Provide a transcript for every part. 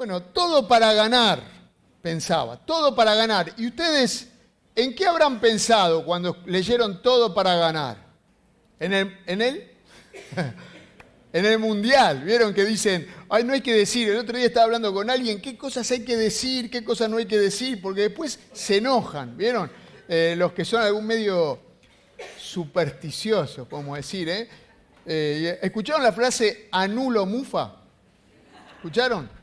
Bueno, todo para ganar, pensaba, todo para ganar. ¿Y ustedes en qué habrán pensado cuando leyeron todo para ganar? ¿En el, en el, en el mundial? ¿Vieron que dicen, ay, no hay que decir? El otro día estaba hablando con alguien, ¿qué cosas hay que decir? ¿Qué cosas no hay que decir? Porque después se enojan, ¿vieron? Eh, los que son algún medio supersticiosos, como decir, ¿eh? ¿eh? ¿Escucharon la frase anulo mufa? ¿Escucharon?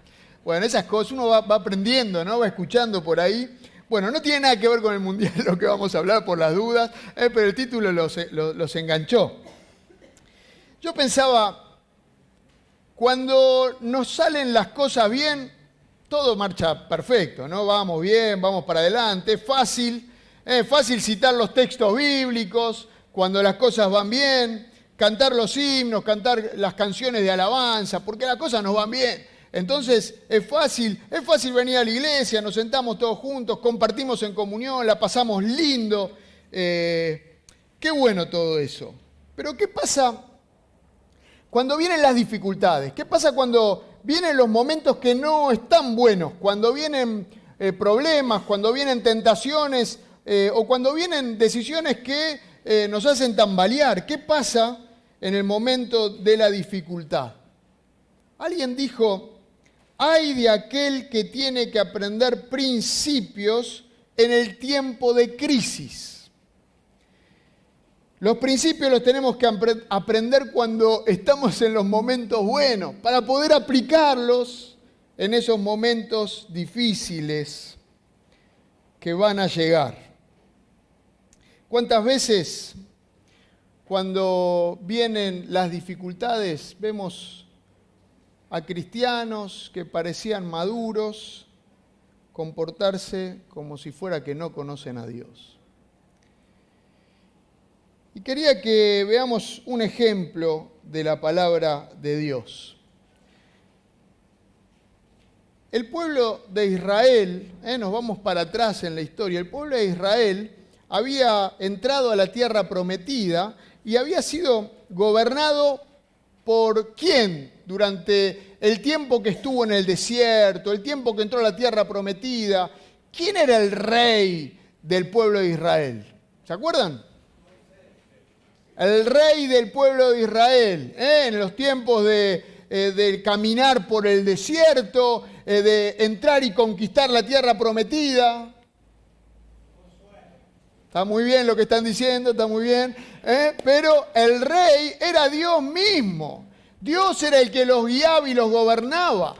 Bueno, esas cosas uno va, aprendiendo, ¿no? Va escuchando por ahí. Bueno, no tiene nada que ver con el mundial lo que vamos a hablar por las dudas, ¿eh? pero el título los, los enganchó. Yo pensaba, cuando nos salen las cosas bien, todo marcha perfecto, ¿no? Vamos bien, vamos para adelante, fácil, es fácil citar los textos bíblicos cuando las cosas van bien, cantar los himnos, cantar las canciones de alabanza, porque las cosas nos van bien. Entonces es fácil, es fácil venir a la iglesia, nos sentamos todos juntos, compartimos en comunión, la pasamos lindo. Eh, qué bueno todo eso. Pero ¿qué pasa cuando vienen las dificultades? ¿Qué pasa cuando vienen los momentos que no están buenos? Cuando vienen eh, problemas, cuando vienen tentaciones eh, o cuando vienen decisiones que nos hacen tambalear. ¿Qué pasa en el momento de la dificultad? Alguien dijo, hay de aquel que tiene que aprender principios en el tiempo de crisis. Los principios los tenemos que aprender cuando estamos en los momentos buenos, para poder aplicarlos en esos momentos difíciles que van a llegar. ¿Cuántas veces cuando vienen las dificultades vemos a cristianos que parecían maduros comportarse como si fuera que no conocen a Dios? Y quería que veamos un ejemplo de la palabra de Dios. El pueblo de Israel, eh, nos vamos para atrás en la historia, el pueblo de Israel había entrado a la tierra prometida y había sido gobernado por quién durante el tiempo que estuvo en el desierto, el tiempo que entró a la tierra prometida. ¿Quién era el rey del pueblo de Israel? ¿Se acuerdan? El rey del pueblo de Israel, ¿eh? en los tiempos de, eh, caminar por el desierto, eh, de entrar y conquistar la tierra prometida. Está muy bien lo que están diciendo, está muy bien. Pero el rey era Dios mismo. Dios era el que los guiaba y los gobernaba.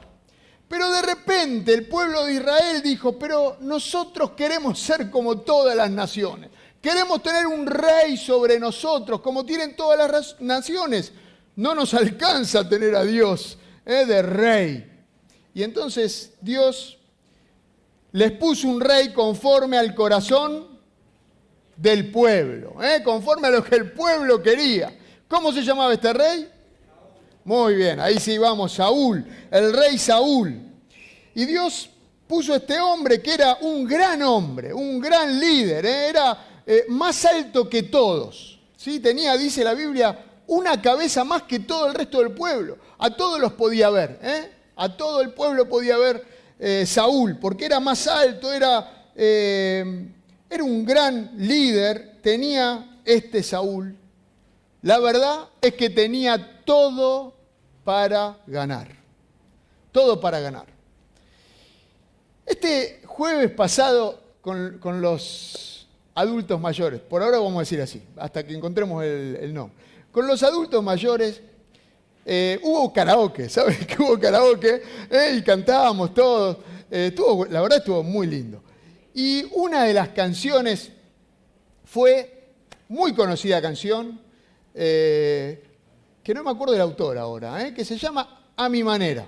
Pero de repente el pueblo de Israel dijo, pero nosotros queremos ser como todas las naciones. Queremos tener un rey sobre nosotros, como tienen todas las naciones. No nos alcanza tener a Dios ¿eh? de rey. Y entonces Dios les puso un rey conforme al corazón del pueblo, ¿eh? conforme a lo que el pueblo quería. ¿Cómo se llamaba este rey? Muy bien, ahí sí vamos, Saúl, el rey Saúl. Y Dios puso a este hombre que era un gran hombre, un gran líder, ¿eh? era eh, más alto que todos. ¿sí? Tenía, dice la Biblia, una cabeza más que todo el resto del pueblo. A todos los podía ver, a todo el pueblo podía ver Saúl, porque era más alto, era era un gran líder, tenía este Saúl. La verdad es que tenía todo para ganar. Todo para ganar. Este jueves pasado con, los adultos mayores, por ahora vamos a decir así, hasta que encontremos el, nombre. Con los adultos mayores eh, hubo karaoke, ¿sabes que hubo karaoke? Eh, y cantábamos todos. Eh, la verdad estuvo muy lindo. Y una de las canciones fue, muy conocida canción, que no me acuerdo del autor ahora, eh, que se llama A mi manera.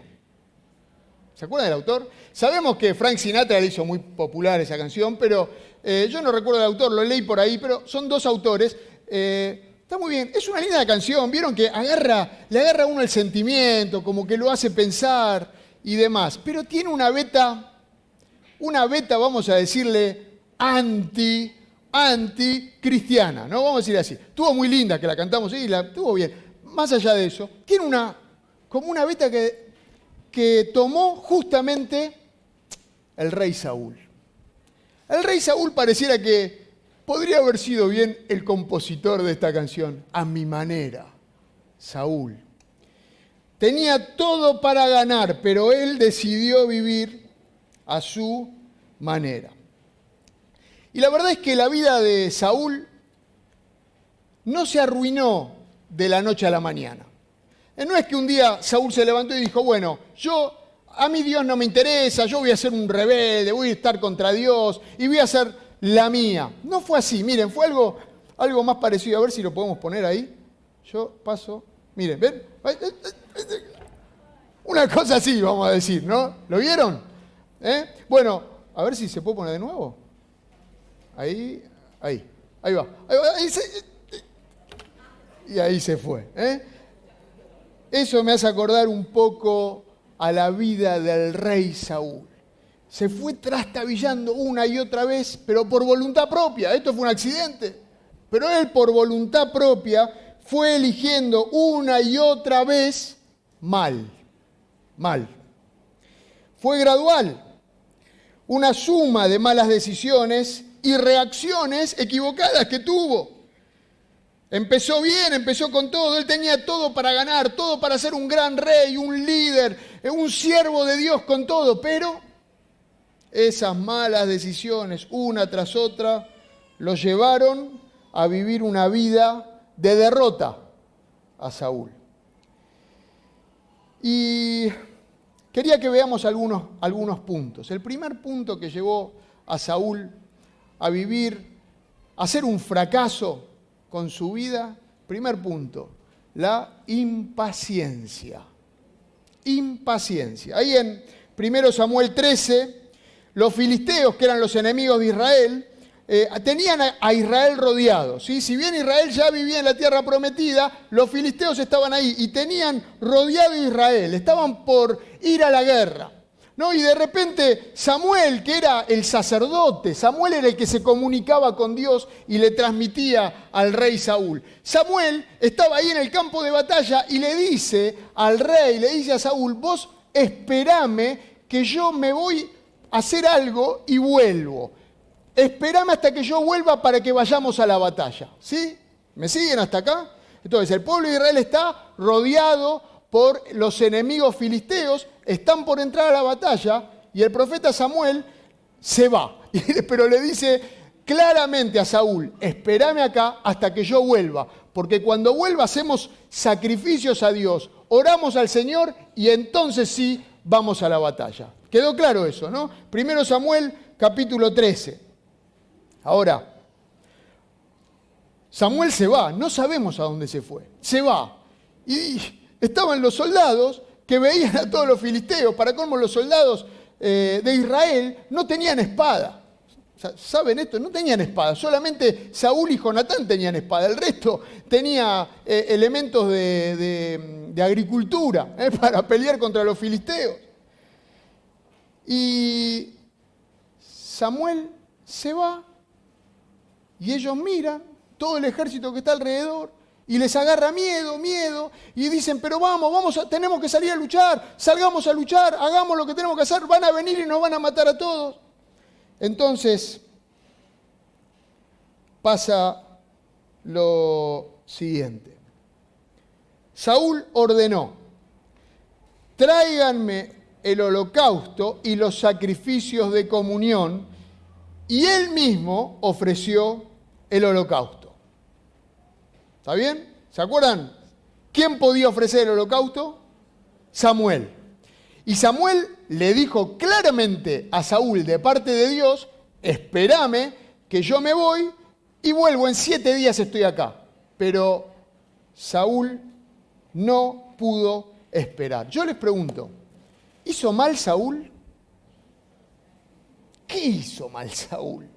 ¿Se acuerdan del autor? Sabemos que Frank Sinatra le hizo muy popular esa canción, pero eh, yo no recuerdo el autor, lo leí por ahí, pero son dos autores. está muy bien, es una linda canción, vieron que agarra, le agarra a uno el sentimiento, como que lo hace pensar y demás, pero tiene una beta una beta, vamos a decirle, anti, anti-cristiana, ¿no? Vamos a decir así. Estuvo muy linda que la cantamos y la estuvo bien. Más allá de eso, tiene una, como una beta que que tomó justamente el rey Saúl. El rey Saúl pareciera que podría haber sido bien el compositor de esta canción, a mi manera, Saúl. Tenía todo para ganar, pero él decidió vivir a su manera. Y la verdad es que la vida de Saúl no se arruinó de la noche a la mañana. Eh, no es que un día Saúl se levantó y dijo, bueno, yo, a mí Dios no me interesa, yo voy a ser un rebelde, voy a estar contra Dios y voy a hacer la mía. No fue así, miren, fue algo, algo más parecido, a ver si lo podemos poner ahí. Yo paso, miren, ven. Una cosa así, vamos a decir, ¿no? ¿Lo vieron? ¿Eh? Bueno, a ver si se puede poner de nuevo. Ahí, ahí, ahí va. Ahí y ahí se fue. ¿eh? Eso me hace acordar un poco a la vida del rey Saúl. Se fue trastabillando una y otra vez, pero por voluntad propia. Esto fue un accidente. Pero él por voluntad propia fue eligiendo una y otra vez mal. Mal. Fue gradual. Una suma de malas decisiones y reacciones equivocadas que tuvo. Empezó bien, empezó con todo, él tenía todo para ganar, todo para ser un gran rey, un líder, un siervo de Dios con todo, pero esas malas decisiones, una tras otra, lo llevaron a vivir una vida de derrota a Saúl. Y quería que veamos algunos, algunos puntos. El primer punto que llevó a Saúl a vivir, a ser un fracaso con su vida, primer punto, la impaciencia. Impaciencia. Ahí en 1 Samuel 13, los filisteos, que eran los enemigos de Israel, eh, tenían a Israel rodeado. ¿sí? Si bien Israel ya vivía en la tierra prometida, los filisteos estaban ahí y tenían rodeado a Israel, estaban por ir a la guerra. ¿No? Y de repente Samuel, que era el sacerdote, Samuel era el que se comunicaba con Dios y le transmitía al rey Saúl. Samuel estaba ahí en el campo de batalla y le dice al rey, le dice a Saúl, vos esperame que yo me voy a hacer algo y vuelvo. Esperame hasta que yo vuelva para que vayamos a la batalla. ¿Sí? ¿Me siguen hasta acá? Entonces, el pueblo de Israel está rodeado por los enemigos filisteos, están por entrar a la batalla y el profeta Samuel se va. Pero le dice claramente a Saúl, espérame acá hasta que yo vuelva, porque cuando vuelva hacemos sacrificios a Dios, oramos al Señor y entonces sí vamos a la batalla. ¿Quedó claro eso, no? Primero Samuel capítulo 13. Ahora, Samuel se va, no sabemos a dónde se fue, se va. Y estaban los soldados que veían a todos los filisteos. Para cómo los soldados eh, de Israel no tenían espada. ¿Saben esto? No tenían espada. Solamente Saúl y Jonatán tenían espada. El resto tenía eh, elementos de, agricultura eh, para pelear contra los filisteos. Y Samuel se va y ellos miran todo el ejército que está alrededor y les agarra miedo, miedo, y dicen, pero vamos, vamos, tenemos que salir a luchar, salgamos a luchar, hagamos lo que tenemos que hacer, van a venir y nos van a matar a todos. Entonces pasa lo siguiente. Saúl ordenó, tráiganme el holocausto y los sacrificios de comunión, y él mismo ofreció el holocausto. ¿Está bien? ¿Se acuerdan? ¿Quién podía ofrecer el holocausto? Samuel. Y Samuel le dijo claramente a Saúl de parte de Dios, espérame que yo me voy y vuelvo, en siete días estoy acá. Pero Saúl no pudo esperar. Yo les pregunto, ¿hizo mal Saúl? ¿Qué hizo mal Saúl?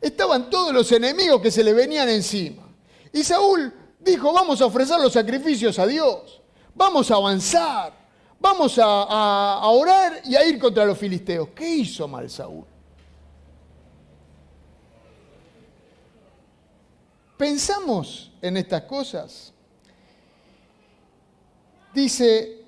Estaban todos los enemigos que se le venían encima. Y Saúl dijo, vamos a ofrecer los sacrificios a Dios, vamos a avanzar, vamos a, orar y a ir contra los filisteos. ¿Qué hizo mal Saúl? Pensamos en estas cosas. Dice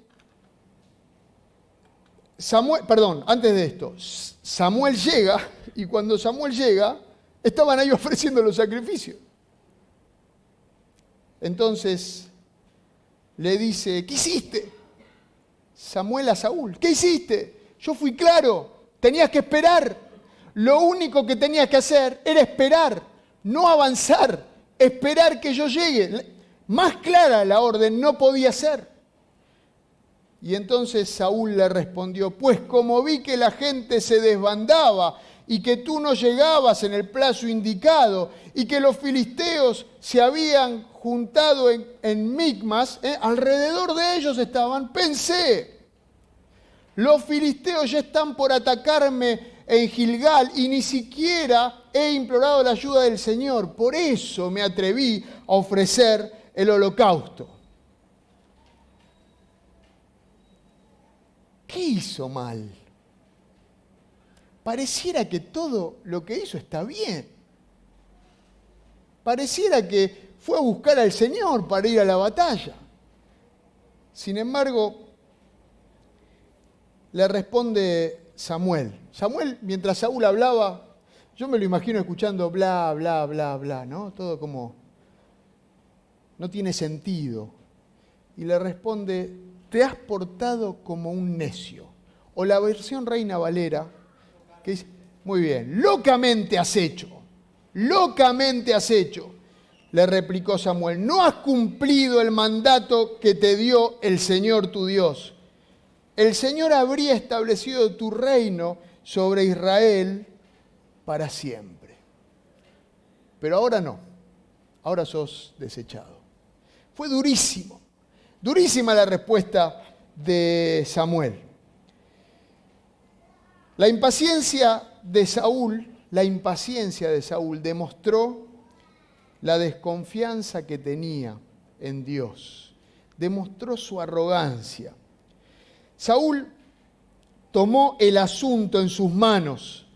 Samuel, perdón, antes de esto, Samuel llega y cuando Samuel llega, estaban ahí ofreciendo los sacrificios. Entonces le dice, ¿qué hiciste? Samuel a Saúl, ¿qué hiciste? Yo fui claro, tenías que esperar. Lo único que tenías que hacer era esperar, no avanzar, esperar que yo llegue. Más clara la orden no podía ser. Y entonces Saúl le respondió, pues como vi que la gente se desbandaba y que tú no llegabas en el plazo indicado y que los filisteos se habían juntado en, Micmas, ¿eh? alrededor de ellos estaban, pensé, los filisteos ya están por atacarme en Gilgal y ni siquiera he implorado la ayuda del Señor. Por eso me atreví a ofrecer el holocausto. ¿Qué hizo mal? Pareciera que todo lo que hizo está bien. Pareciera que fue a buscar al Señor para ir a la batalla. Sin embargo, le responde Samuel. Samuel, mientras Saúl hablaba, yo me lo imagino escuchando bla, bla, bla, bla, ¿no? Todo como no tiene sentido. Y le responde, te has portado como un necio. O la versión Reina Valera, muy bien, locamente has hecho, locamente has hecho. Le replicó Samuel, no has cumplido el mandato que te dio el Señor tu Dios. El Señor habría establecido tu reino sobre Israel para siempre. Pero ahora no, ahora sos desechado. Fue durísimo. Durísima la respuesta de Samuel. La impaciencia de Saúl, la impaciencia de Saúl demostró la desconfianza que tenía en Dios. Demostró su arrogancia. Saúl tomó el asunto en sus manos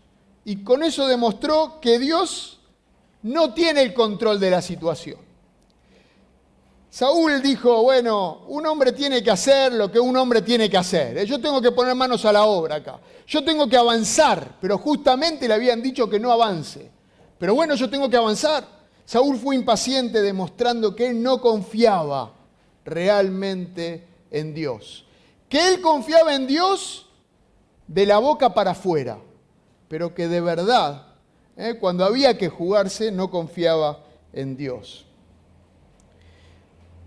y con eso demostró que Dios no tiene el control de la situación. Saúl dijo, bueno, un hombre tiene que hacer lo que un hombre tiene que hacer. ¿eh? Yo tengo que poner manos a la obra acá. Yo tengo que avanzar, pero justamente le habían dicho que no avance. Pero bueno, yo tengo que avanzar. Saúl fue impaciente demostrando que él no confiaba realmente en Dios. Que él confiaba en Dios de la boca para afuera, pero que de verdad, ¿eh? cuando había que jugarse, no confiaba en Dios.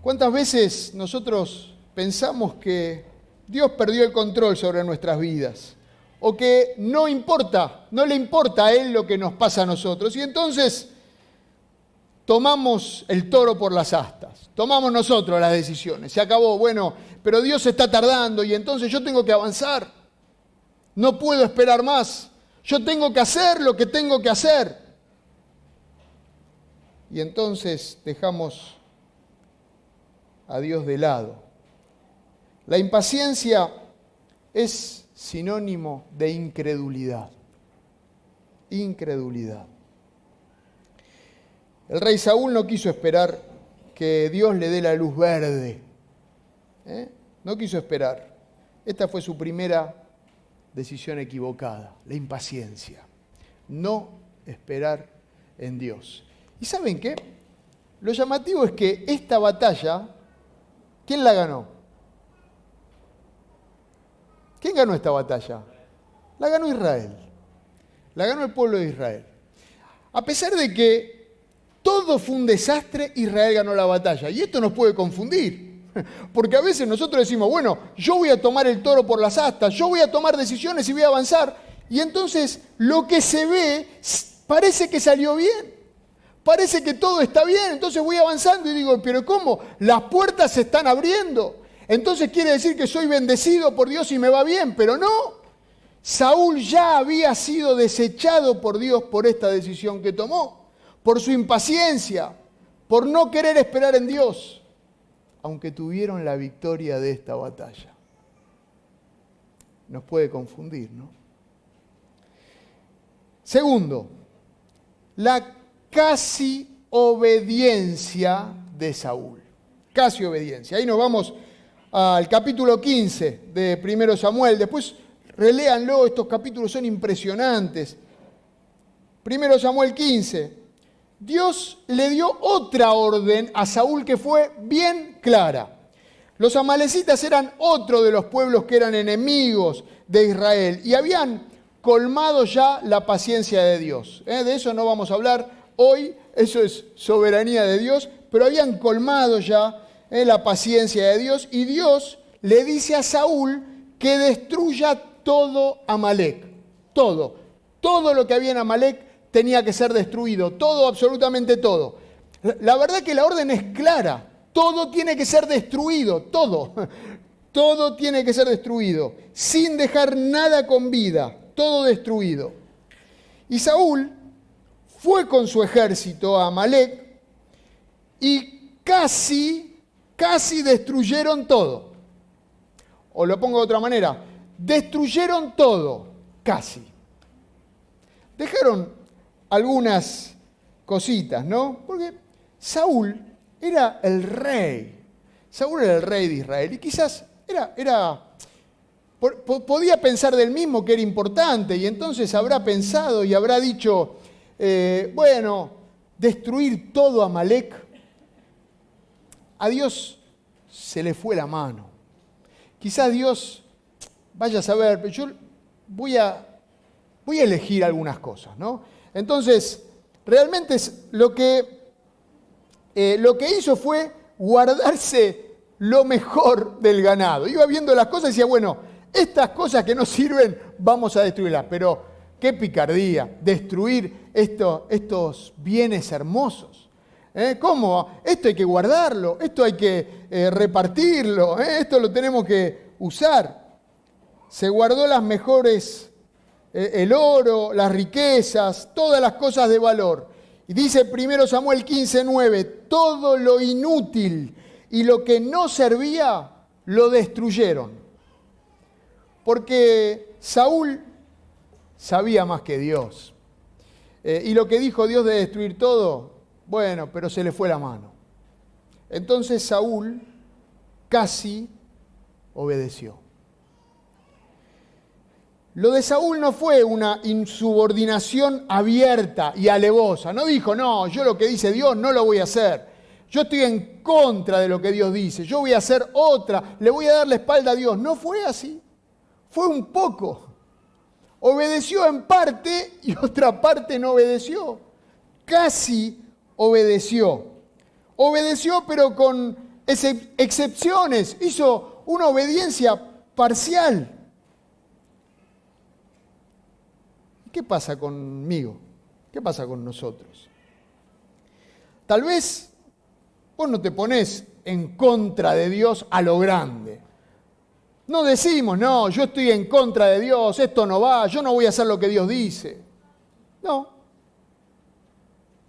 ¿Cuántas veces nosotros pensamos que Dios perdió el control sobre nuestras vidas? O que no importa, no le importa a Él lo que nos pasa a nosotros. Y entonces tomamos el toro por las astas, tomamos nosotros las decisiones. Se acabó, bueno, pero Dios está tardando y entonces yo tengo que avanzar. No puedo esperar más. Yo tengo que hacer lo que tengo que hacer. Y entonces dejamos a Dios de lado. La impaciencia es sinónimo de incredulidad. Incredulidad. El rey Saúl no quiso esperar que Dios le dé la luz verde. ¿eh? No quiso esperar. Esta fue su primera decisión equivocada, la impaciencia. No esperar en Dios. ¿Y saben qué? Lo llamativo es que esta batalla ¿Quién la ganó? ¿Quién ganó esta batalla? La ganó Israel. La ganó el pueblo de Israel. A pesar de que todo fue un desastre, Israel ganó la batalla. Y esto nos puede confundir. Porque a veces nosotros decimos, bueno, yo voy a tomar el toro por las astas, yo voy a tomar decisiones y voy a avanzar. Y entonces lo que se ve parece que salió bien parece que todo está bien, entonces voy avanzando y digo, pero ¿cómo? Las puertas se están abriendo. Entonces quiere decir que soy bendecido por Dios y me va bien, pero no. Saúl ya había sido desechado por Dios por esta decisión que tomó, por su impaciencia, por no querer esperar en Dios, aunque tuvieron la victoria de esta batalla. Nos puede confundir, ¿no? Segundo, la casi obediencia de Saúl. Casi obediencia. Ahí nos vamos al capítulo 15 de 1 Samuel. Después reléanlo, estos capítulos son impresionantes. Primero Samuel 15. Dios le dio otra orden a Saúl que fue bien clara. Los amalecitas eran otro de los pueblos que eran enemigos de Israel y habían colmado ya la paciencia de Dios. ¿eh? De eso no vamos a hablar hoy, eso es soberanía de Dios, pero habían colmado ya ¿eh? la paciencia de Dios y Dios le dice a Saúl que destruya todo Amalek, todo, todo lo que había en Amalek tenía que ser destruido, todo, absolutamente todo. La verdad que la orden es clara, todo tiene que ser destruido, todo. Todo tiene que ser destruido, sin dejar nada con vida, todo destruido. Y Saúl fue con su ejército a Amalek y casi, casi destruyeron todo. O lo pongo de otra manera, destruyeron todo, casi. Dejaron algunas cositas, ¿no? Porque Saúl era el rey. Saúl era el rey de Israel y quizás era, era podía pensar del mismo que era importante y entonces habrá pensado y habrá dicho, eh, bueno, destruir todo Amalek, a Dios se le fue la mano. Quizás Dios, vaya a saber, pero yo voy a, voy a elegir algunas cosas, ¿no? Entonces, realmente lo que eh, lo que hizo fue guardarse lo mejor del ganado. Iba viendo las cosas y decía, bueno, estas cosas que no sirven, vamos a destruirlas. Pero qué picardía, destruir estos bienes hermosos. ¿Eh? ¿Cómo? Esto hay que guardarlo, esto hay que eh, repartirlo, esto lo tenemos que usar. Se guardó las mejores, el oro, las riquezas, todas las cosas de valor. Y dice primero Samuel 15:9, todo lo inútil y lo que no servía lo destruyeron. Porque Saúl sabía más que Dios. Eh, y lo que dijo Dios de destruir todo, bueno, pero se le fue la mano. Entonces Saúl casi obedeció. Lo de Saúl no fue una insubordinación abierta y alevosa. No dijo, no, yo lo que dice Dios no lo voy a hacer. Yo estoy en contra de lo que Dios dice. Yo voy a hacer otra. Le voy a dar la espalda a Dios. No fue así. Fue un poco. Obedeció en parte y otra parte no obedeció. Casi obedeció. Obedeció pero con excepciones. Hizo una obediencia parcial. ¿Qué pasa conmigo? ¿Qué pasa con nosotros? Tal vez vos no te pones en contra de Dios a lo grande. No decimos, no, yo estoy en contra de Dios, esto no va, yo no voy a hacer lo que Dios dice. No.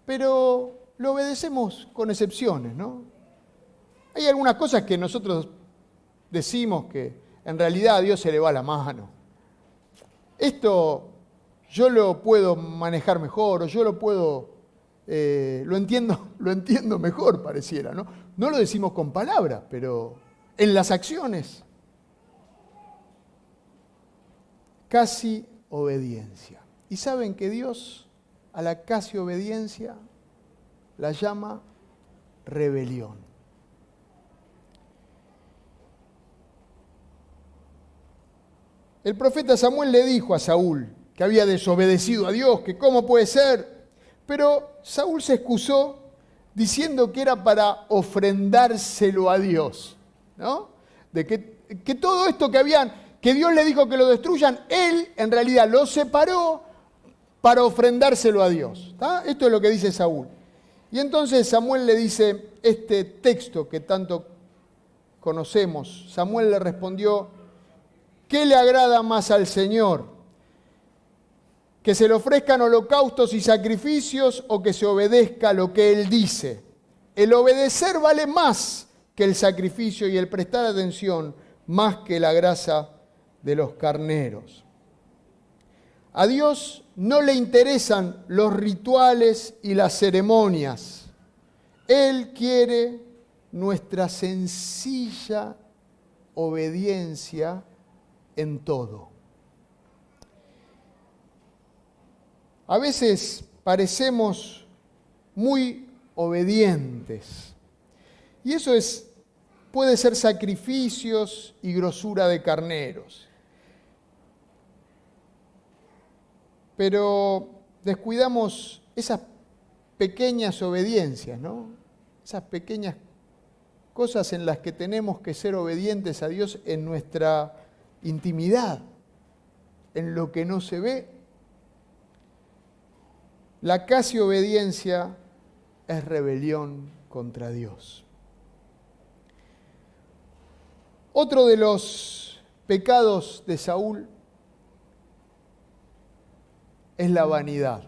Pero lo obedecemos con excepciones, ¿no? Hay algunas cosas que nosotros decimos que en realidad a Dios se le va la mano. Esto yo lo puedo manejar mejor o yo lo puedo, eh, lo, entiendo, lo entiendo mejor, pareciera, ¿no? No lo decimos con palabras, pero en las acciones. Casi obediencia. Y saben que Dios a la casi obediencia la llama rebelión. El profeta Samuel le dijo a Saúl, que había desobedecido a Dios, que cómo puede ser. Pero Saúl se excusó diciendo que era para ofrendárselo a Dios, ¿no? De que, que todo esto que habían, que Dios le dijo que lo destruyan, él en realidad lo separó para ofrendárselo a Dios. Esto es lo que dice Saúl. Y entonces Samuel le dice este texto que tanto conocemos. Samuel le respondió, ¿qué le agrada más al Señor? que se le ofrezcan holocaustos y sacrificios o que se obedezca lo que Él dice. El obedecer vale más que el sacrificio y el prestar atención más que la grasa de los carneros. A Dios no le interesan los rituales y las ceremonias. Él quiere nuestra sencilla obediencia en todo. A veces parecemos muy obedientes. Y eso es, puede ser sacrificios y grosura de carneros. Pero descuidamos esas pequeñas obediencias, ¿no? Esas pequeñas cosas en las que tenemos que ser obedientes a Dios en nuestra intimidad, en lo que no se ve. La casi obediencia es rebelión contra Dios. Otro de los pecados de Saúl es la vanidad.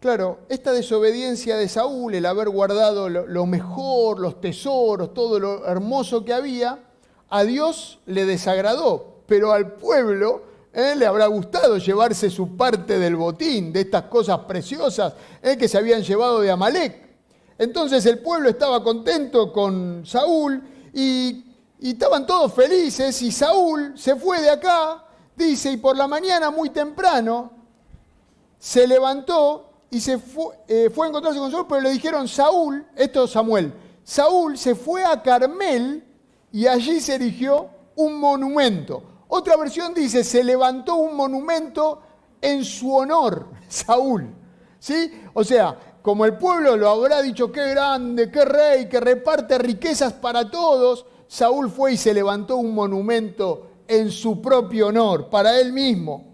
Claro, esta desobediencia de Saúl, el haber guardado lo, mejor, los tesoros, todo lo hermoso que había, a Dios le desagradó, pero al pueblo eh, le habrá gustado llevarse su parte del botín, de estas cosas preciosas eh, que se habían llevado de Amalek. Entonces el pueblo estaba contento con Saúl y, y estaban todos felices y Saúl se fue de acá, dice, y por la mañana muy temprano se levantó y se eh, fue, a encontrarse con Saúl, pero le dijeron Saúl, esto es Samuel, Saúl se fue a Carmel y allí se erigió un monumento. Otra versión dice, se levantó un monumento en su honor, Saúl. ¿Sí? O sea, como el pueblo lo habrá dicho, qué grande, qué rey, que reparte riquezas para todos, Saúl fue y se levantó un monumento en su propio honor, para él mismo.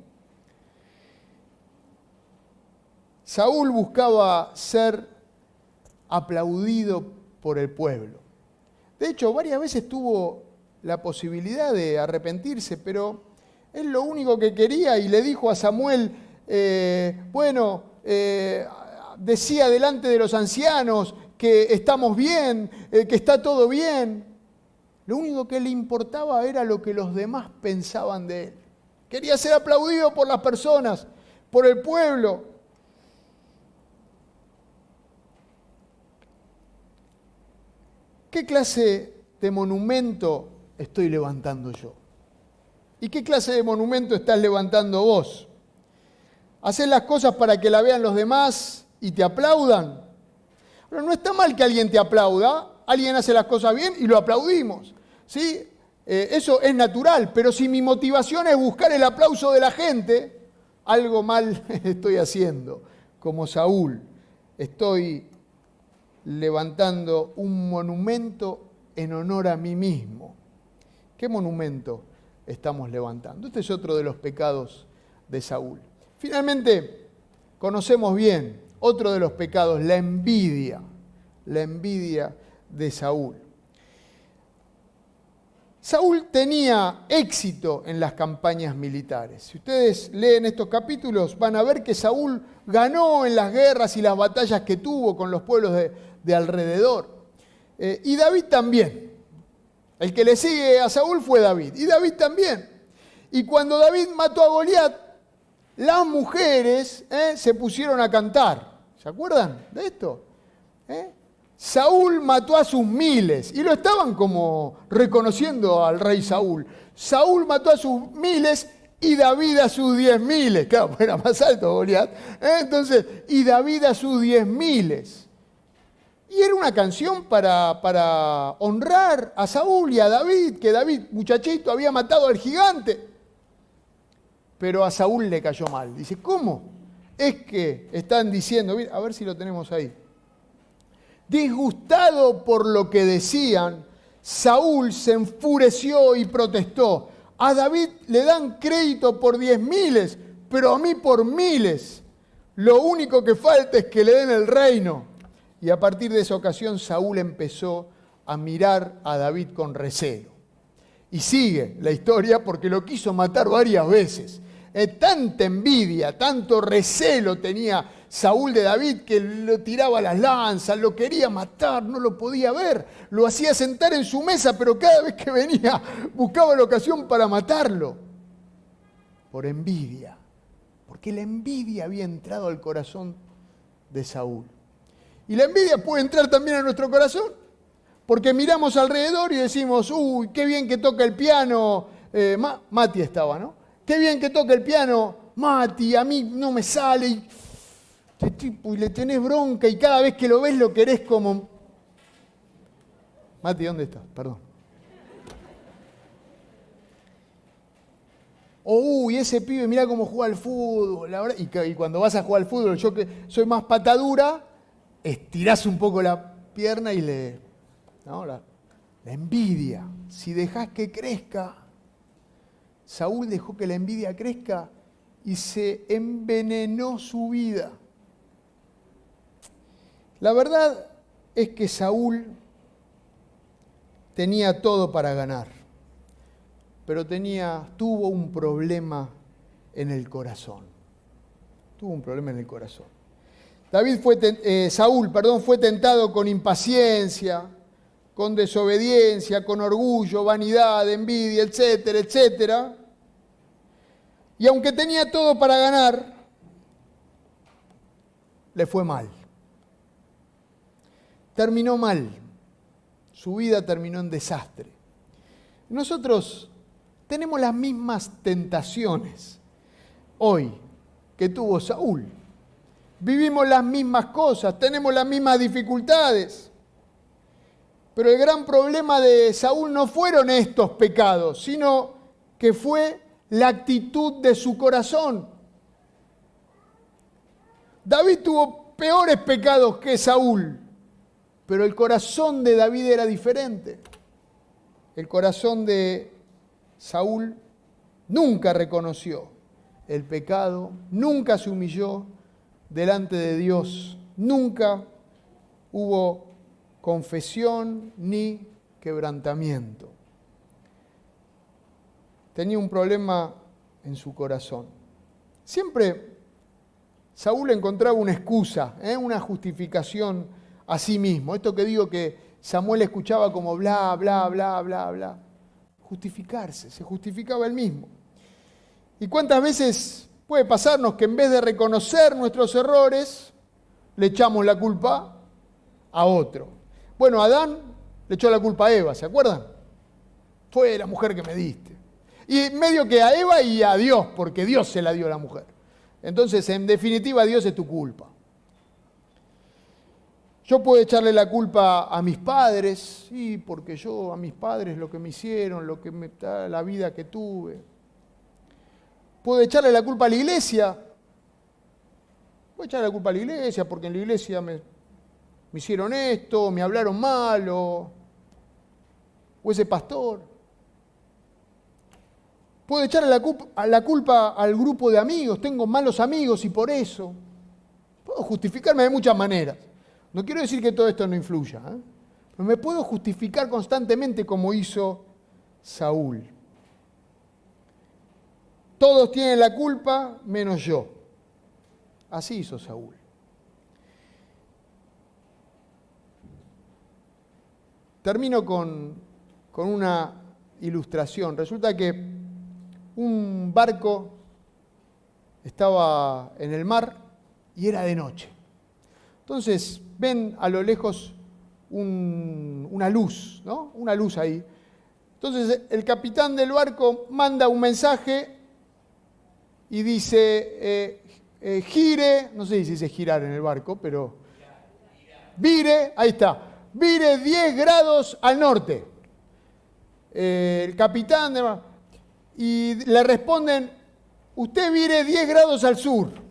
Saúl buscaba ser aplaudido por el pueblo. De hecho, varias veces tuvo la posibilidad de arrepentirse, pero él lo único que quería y le dijo a Samuel, eh, bueno, eh, decía delante de los ancianos que estamos bien, eh, que está todo bien. Lo único que le importaba era lo que los demás pensaban de él. Quería ser aplaudido por las personas, por el pueblo. ¿Qué clase de monumento estoy levantando yo? ¿Y qué clase de monumento estás levantando vos? ¿Hacer las cosas para que la vean los demás y te aplaudan? Pero no está mal que alguien te aplauda, alguien hace las cosas bien y lo aplaudimos. ¿sí? Eh, eso es natural, pero si mi motivación es buscar el aplauso de la gente, algo mal estoy haciendo, como Saúl. Estoy levantando un monumento en honor a mí mismo. ¿Qué monumento estamos levantando? Este es otro de los pecados de Saúl. Finalmente, conocemos bien otro de los pecados, la envidia, la envidia de Saúl. Saúl tenía éxito en las campañas militares. Si ustedes leen estos capítulos, van a ver que Saúl ganó en las guerras y las batallas que tuvo con los pueblos de, de alrededor. Eh, y David también. El que le sigue a Saúl fue David. Y David también. Y cuando David mató a Goliat, las mujeres eh, se pusieron a cantar. ¿Se acuerdan de esto? Eh, Saúl mató a sus miles y lo estaban como reconociendo al rey Saúl. Saúl mató a sus miles y David a sus diez miles. Claro, era más alto Goliat. Entonces, y David a sus diez miles. Y era una canción para, para honrar a Saúl y a David, que David, muchachito, había matado al gigante. Pero a Saúl le cayó mal. Dice, ¿cómo? Es que están diciendo, a ver si lo tenemos ahí. Disgustado por lo que decían, Saúl se enfureció y protestó. A David le dan crédito por diez miles, pero a mí por miles. Lo único que falta es que le den el reino. Y a partir de esa ocasión Saúl empezó a mirar a David con recelo. Y sigue la historia porque lo quiso matar varias veces. Eh, tanta envidia, tanto recelo tenía Saúl de David que lo tiraba las lanzas, lo quería matar, no lo podía ver, lo hacía sentar en su mesa, pero cada vez que venía buscaba la ocasión para matarlo. Por envidia, porque la envidia había entrado al corazón de Saúl. Y la envidia puede entrar también en nuestro corazón, porque miramos alrededor y decimos, uy, qué bien que toca el piano, eh, Mati estaba, ¿no? Qué bien que toca el piano Mati, a mí no me sale, y, y le tenés bronca y cada vez que lo ves lo querés como... Mati, ¿dónde estás? Perdón. O, uy, ese pibe, mira cómo juega al fútbol. y, cuando vas a jugar al fútbol, yo que soy más patadura, estirás un poco la pierna y le. La, la envidia. Si dejas que crezca, Saúl dejó que la envidia crezca y se envenenó su vida. La verdad es que Saúl tenía todo para ganar pero tenía, tuvo un problema en el corazón. Tuvo un problema en el corazón. David fue, eh, Saúl, perdón, fue tentado con impaciencia, con desobediencia, con orgullo, vanidad, envidia, etcétera, etcétera. Y aunque tenía todo para ganar, le fue mal. Terminó mal. Su vida terminó en desastre. Nosotros tenemos las mismas tentaciones hoy que tuvo Saúl. Vivimos las mismas cosas, tenemos las mismas dificultades. Pero el gran problema de Saúl no fueron estos pecados, sino que fue la actitud de su corazón. David tuvo peores pecados que Saúl, pero el corazón de David era diferente. El corazón de Saúl nunca reconoció el pecado, nunca se humilló delante de Dios, nunca hubo confesión ni quebrantamiento. Tenía un problema en su corazón. Siempre Saúl encontraba una excusa, ¿eh? una justificación a sí mismo. Esto que digo que Samuel escuchaba como bla, bla, bla, bla, bla justificarse, se justificaba él mismo. ¿Y cuántas veces puede pasarnos que en vez de reconocer nuestros errores, le echamos la culpa a otro? Bueno, Adán le echó la culpa a Eva, ¿se acuerdan? Fue la mujer que me diste. Y medio que a Eva y a Dios, porque Dios se la dio a la mujer. Entonces, en definitiva, Dios es tu culpa. Yo puedo echarle la culpa a mis padres, sí, porque yo a mis padres lo que me hicieron, lo que me, la vida que tuve. Puedo echarle la culpa a la iglesia. Puedo echarle la culpa a la iglesia porque en la iglesia me, hicieron esto, me hablaron mal, o, ese pastor. Puedo echarle la culpa al grupo de amigos, tengo malos amigos y por eso. Puedo justificarme de muchas maneras. No quiero decir que todo esto no influya, ¿eh? pero me puedo justificar constantemente como hizo Saúl. Todos tienen la culpa menos yo. Así hizo Saúl. Termino con, con una ilustración. Resulta que un barco estaba en el mar y era de noche. Entonces ven a lo lejos una luz, ¿no? Una luz ahí. Entonces el capitán del barco manda un mensaje y dice, eh, eh, gire, no sé si dice girar en el barco, pero vire, ahí está, vire 10 grados al norte. Eh, el capitán, y le responden, usted vire 10 grados al sur.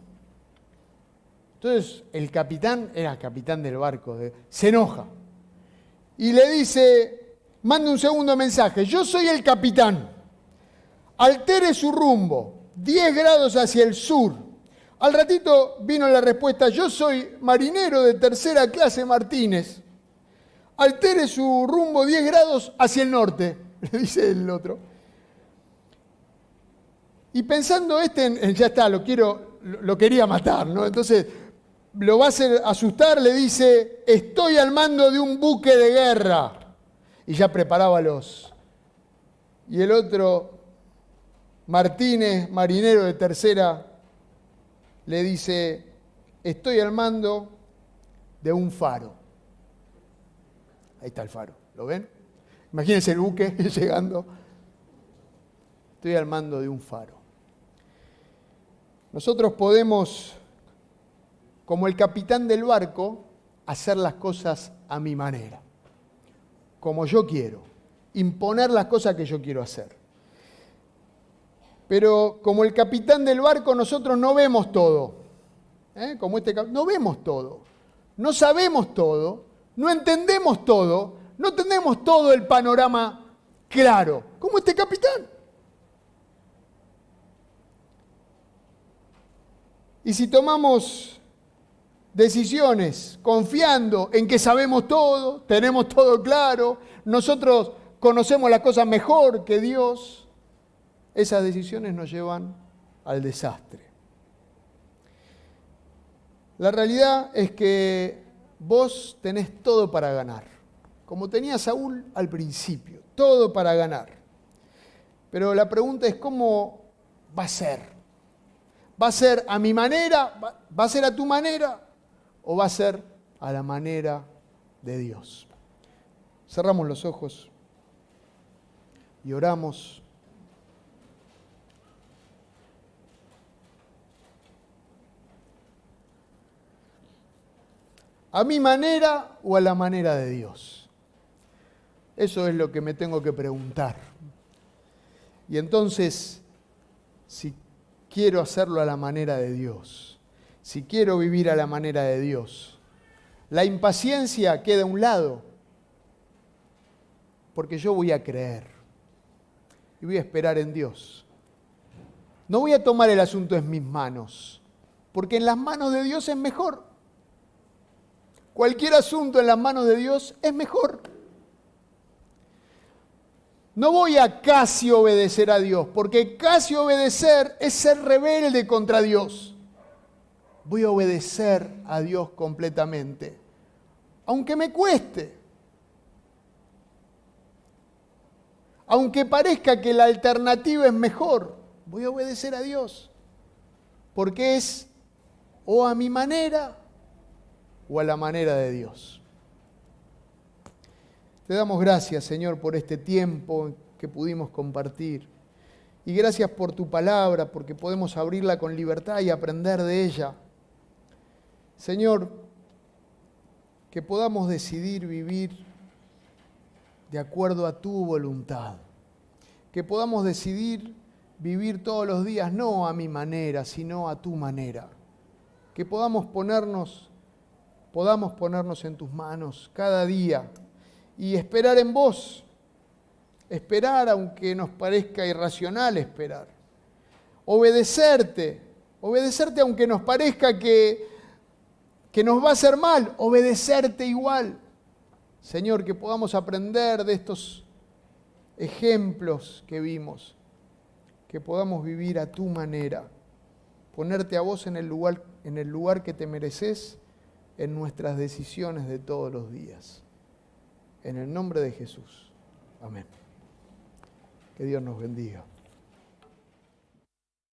Entonces el capitán, era capitán del barco, se enoja y le dice, manda un segundo mensaje, yo soy el capitán, altere su rumbo, 10 grados hacia el sur. Al ratito vino la respuesta, yo soy marinero de tercera clase Martínez, altere su rumbo 10 grados hacia el norte, le dice el otro. Y pensando este, ya está, lo quiero, lo quería matar, ¿no? Entonces lo va a hacer asustar, le dice, estoy al mando de un buque de guerra. Y ya preparaba los. Y el otro, Martínez, marinero de tercera, le dice, estoy al mando de un faro. Ahí está el faro, ¿lo ven? Imagínense el buque llegando. Estoy al mando de un faro. Nosotros podemos, como el capitán del barco, hacer las cosas a mi manera, como yo quiero, imponer las cosas que yo quiero hacer. Pero como el capitán del barco, nosotros no vemos todo. ¿eh? Como este, no vemos todo. No sabemos todo. No entendemos todo. No tenemos todo el panorama claro. Como este capitán. Y si tomamos decisiones confiando en que sabemos todo, tenemos todo claro, nosotros conocemos las cosas mejor que Dios, esas decisiones nos llevan al desastre. La realidad es que vos tenés todo para ganar, como tenía Saúl al principio, todo para ganar. Pero la pregunta es cómo va a ser. ¿Va a ser a mi manera? ¿Va a ser a tu manera? ¿O va a ser a la manera de Dios? Cerramos los ojos y oramos. ¿A mi manera o a la manera de Dios? Eso es lo que me tengo que preguntar. Y entonces, si quiero hacerlo a la manera de Dios, si quiero vivir a la manera de Dios. La impaciencia queda a un lado, porque yo voy a creer y voy a esperar en Dios. No voy a tomar el asunto en mis manos, porque en las manos de Dios es mejor. Cualquier asunto en las manos de Dios es mejor. No voy a casi obedecer a Dios, porque casi obedecer es ser rebelde contra Dios. Voy a obedecer a Dios completamente, aunque me cueste. Aunque parezca que la alternativa es mejor, voy a obedecer a Dios, porque es o a mi manera o a la manera de Dios. Te damos gracias, Señor, por este tiempo que pudimos compartir. Y gracias por tu palabra, porque podemos abrirla con libertad y aprender de ella. Señor, que podamos decidir vivir de acuerdo a tu voluntad. Que podamos decidir vivir todos los días no a mi manera, sino a tu manera. Que podamos ponernos, podamos ponernos en tus manos cada día y esperar en vos. Esperar aunque nos parezca irracional esperar. Obedecerte. Obedecerte aunque nos parezca que, que nos va a hacer mal. Obedecerte igual. Señor, que podamos aprender de estos ejemplos que vimos. Que podamos vivir a tu manera. Ponerte a vos en el lugar, en el lugar que te mereces en nuestras decisiones de todos los días. En el nombre de Jesús. Amén. Que Dios nos bendiga.